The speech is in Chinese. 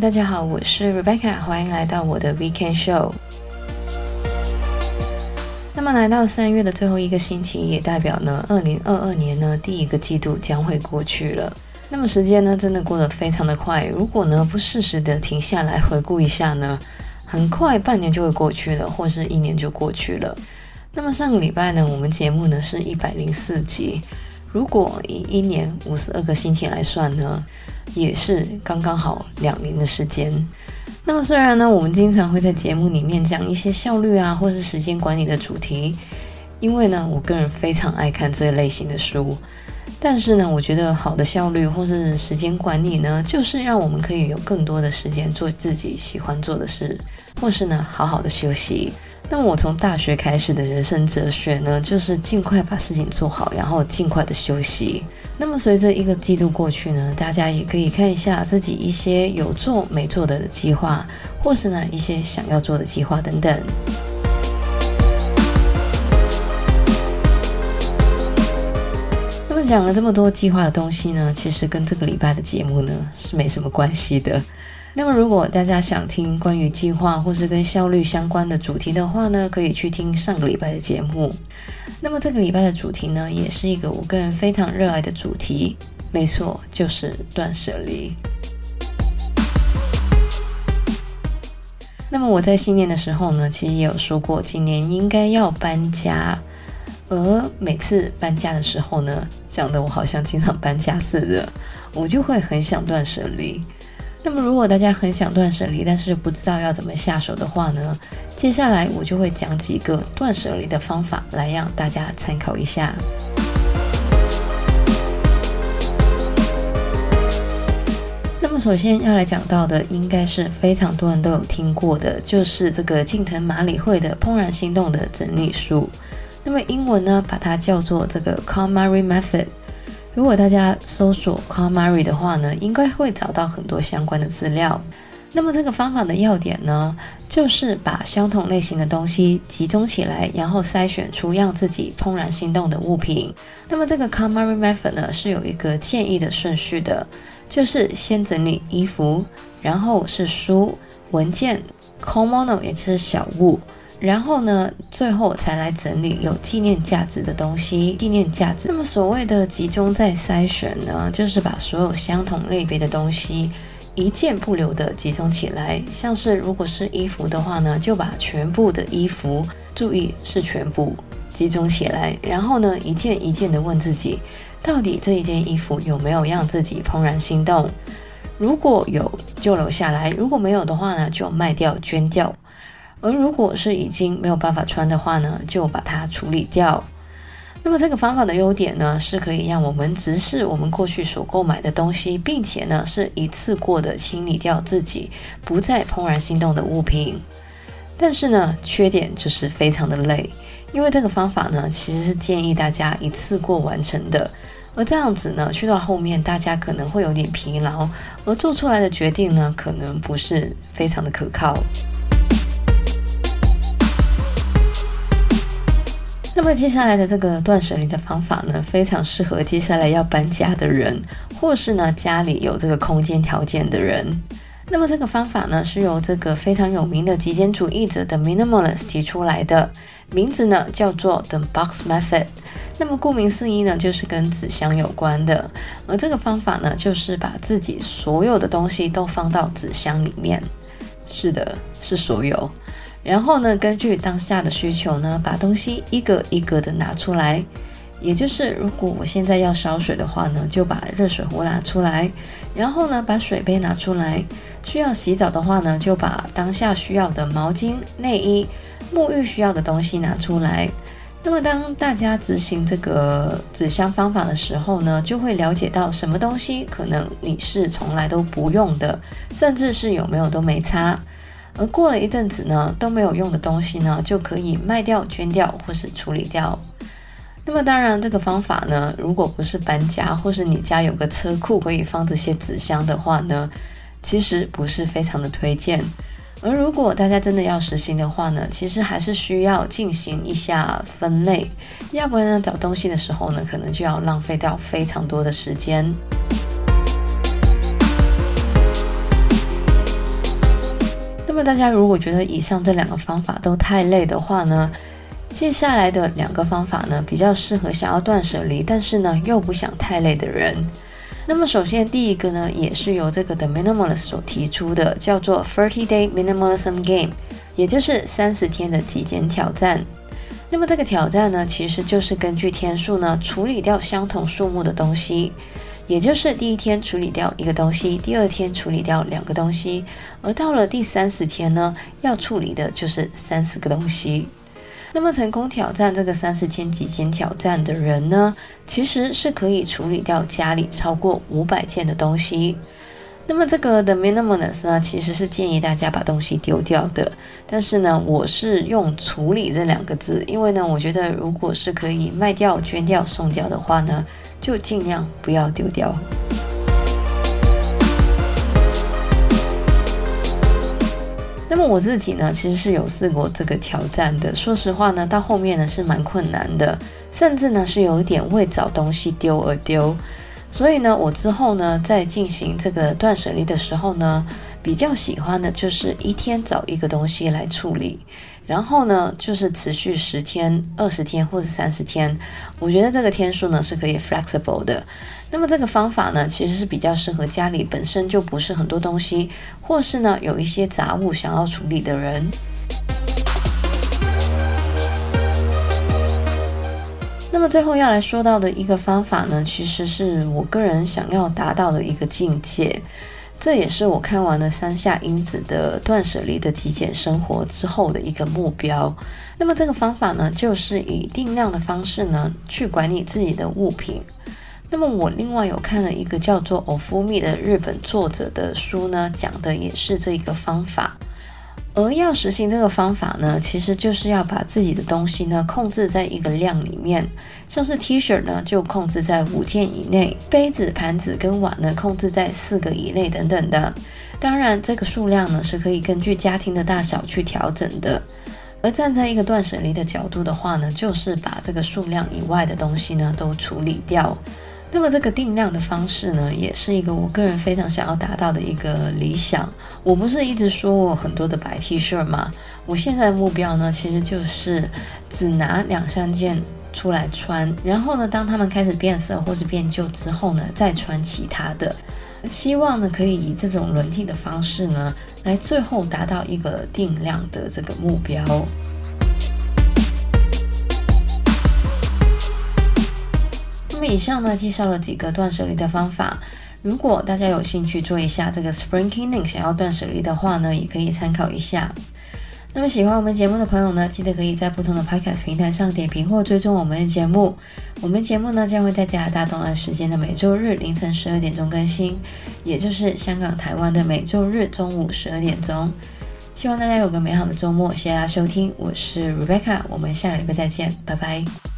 大家好，我是 Rebecca，欢迎来到我的 Weekend Show。那么来到三月的最后一个星期，也代表呢，二零二二年呢第一个季度将会过去了。那么时间呢，真的过得非常的快。如果呢不适时的停下来回顾一下呢，很快半年就会过去了，或是一年就过去了。那么上个礼拜呢，我们节目呢是一百零四集。如果以一年五十二个星期来算呢，也是刚刚好两年的时间。那么虽然呢，我们经常会在节目里面讲一些效率啊，或是时间管理的主题，因为呢，我个人非常爱看这一类型的书。但是呢，我觉得好的效率或是时间管理呢，就是让我们可以有更多的时间做自己喜欢做的事，或是呢，好好的休息。那么我从大学开始的人生哲学呢，就是尽快把事情做好，然后尽快的休息。那么随着一个季度过去呢，大家也可以看一下自己一些有做没做的计划，或是呢一些想要做的计划等等。讲了这么多计划的东西呢，其实跟这个礼拜的节目呢是没什么关系的。那么，如果大家想听关于计划或是跟效率相关的主题的话呢，可以去听上个礼拜的节目。那么这个礼拜的主题呢，也是一个我个人非常热爱的主题，没错，就是断舍离。那么我在新年的时候呢，其实也有说过，今年应该要搬家，而每次搬家的时候呢，讲的我好像经常搬家似的，我就会很想断舍离。那么，如果大家很想断舍离，但是不知道要怎么下手的话呢，接下来我就会讲几个断舍离的方法，来让大家参考一下。那么，首先要来讲到的，应该是非常多人都有听过的，就是这个近藤麻理惠的《怦然心动》的整理术。那么英文呢，把它叫做这个 KonMari Method。如果大家搜索 KonMari 的话呢，应该会找到很多相关的资料。那么这个方法的要点呢，就是把相同类型的东西集中起来，然后筛选出让自己怦然心动的物品。那么这个 KonMari Method 呢，是有一个建议的顺序的，就是先整理衣服，然后是书、文件、Komono 也就是小物。然后呢，最后才来整理有纪念价值的东西。纪念价值。那么所谓的集中再筛选呢，就是把所有相同类别的东西一件不留的集中起来。像是如果是衣服的话呢，就把全部的衣服，注意是全部集中起来。然后呢，一件一件的问自己，到底这一件衣服有没有让自己怦然心动？如果有，就留下来；如果没有的话呢，就卖掉、捐掉。而如果是已经没有办法穿的话呢，就把它处理掉。那么这个方法的优点呢，是可以让我们直视我们过去所购买的东西，并且呢是一次过的清理掉自己不再怦然心动的物品。但是呢，缺点就是非常的累，因为这个方法呢其实是建议大家一次过完成的。而这样子呢，去到后面大家可能会有点疲劳，而做出来的决定呢，可能不是非常的可靠。那么接下来的这个断舍离的方法呢，非常适合接下来要搬家的人，或是呢家里有这个空间条件的人。那么这个方法呢，是由这个非常有名的极简主义者的 Minimalist 提出来的，名字呢叫做 The Box Method。那么顾名思义呢，就是跟纸箱有关的。而这个方法呢，就是把自己所有的东西都放到纸箱里面。是的，是所有。然后呢，根据当下的需求呢，把东西一个一个的拿出来。也就是，如果我现在要烧水的话呢，就把热水壶拿出来，然后呢，把水杯拿出来。需要洗澡的话呢，就把当下需要的毛巾、内衣、沐浴需要的东西拿出来。那么，当大家执行这个纸箱方法的时候呢，就会了解到什么东西可能你是从来都不用的，甚至是有没有都没差。而过了一阵子呢，都没有用的东西呢，就可以卖掉、捐掉或是处理掉。那么当然，这个方法呢，如果不是搬家，或是你家有个车库可以放这些纸箱的话呢，其实不是非常的推荐。而如果大家真的要实行的话呢，其实还是需要进行一下分类，要不然呢，找东西的时候呢，可能就要浪费掉非常多的时间。那么大家如果觉得以上这两个方法都太累的话呢，接下来的两个方法呢，比较适合想要断舍离，但是呢又不想太累的人。那么首先第一个呢，也是由这个 The Minimalist 所提出的，叫做 Thirty Day Minimalism Game，也就是三十天的极简挑战。那么这个挑战呢，其实就是根据天数呢，处理掉相同数目的东西。也就是第一天处理掉一个东西，第二天处理掉两个东西，而到了第三十天呢，要处理的就是三十个东西。那么成功挑战这个三十天极简挑战的人呢，其实是可以处理掉家里超过五百件的东西。那么这个的 Minimalist 呢，其实是建议大家把东西丢掉的。但是呢，我是用处理这两个字，因为呢，我觉得如果是可以卖掉、捐掉、送掉的话呢。就尽量不要丢掉。那么我自己呢，其实是有试过这个挑战的。说实话呢，到后面呢是蛮困难的，甚至呢是有一点为找东西丢而丢。所以呢，我之后呢在进行这个断舍离的时候呢，比较喜欢的就是一天找一个东西来处理。然后呢，就是持续十天、二十天或者三十天，我觉得这个天数呢是可以 flexible 的。那么这个方法呢，其实是比较适合家里本身就不是很多东西，或是呢有一些杂物想要处理的人。那么最后要来说到的一个方法呢，其实是我个人想要达到的一个境界。这也是我看完了山下英子的断舍离的极简生活之后的一个目标。那么这个方法呢，就是以定量的方式呢去管理自己的物品。那么我另外有看了一个叫做 Ofumi 的日本作者的书呢，讲的也是这个方法。而要实行这个方法呢，其实就是要把自己的东西呢控制在一个量里面，像是 T 恤呢就控制在五件以内，杯子、盘子跟碗呢控制在四个以内等等的。当然，这个数量呢是可以根据家庭的大小去调整的。而站在一个断舍离的角度的话呢，就是把这个数量以外的东西呢都处理掉。那么这个定量的方式呢，也是一个我个人非常想要达到的一个理想。我不是一直说我很多的白 T 恤吗？我现在的目标呢，其实就是只拿两三件出来穿，然后呢，当它们开始变色或是变旧之后呢，再穿其他的。希望呢，可以以这种轮替的方式呢，来最后达到一个定量的这个目标。那么以上呢，介绍了几个断舍离的方法。如果大家有兴趣做一下这个 Spring Cleaning，想要断舍离的话呢，也可以参考一下。那么喜欢我们节目的朋友呢，记得可以在不同的 Podcast 平台上点评或追踪我们的节目。我们节目呢将会在加拿大东岸时间的每周日凌晨十二点钟更新，也就是香港、台湾的每周日中午十二点钟。希望大家有个美好的周末，谢谢大家收听，我是 Rebecca，我们下个礼拜再见，拜拜。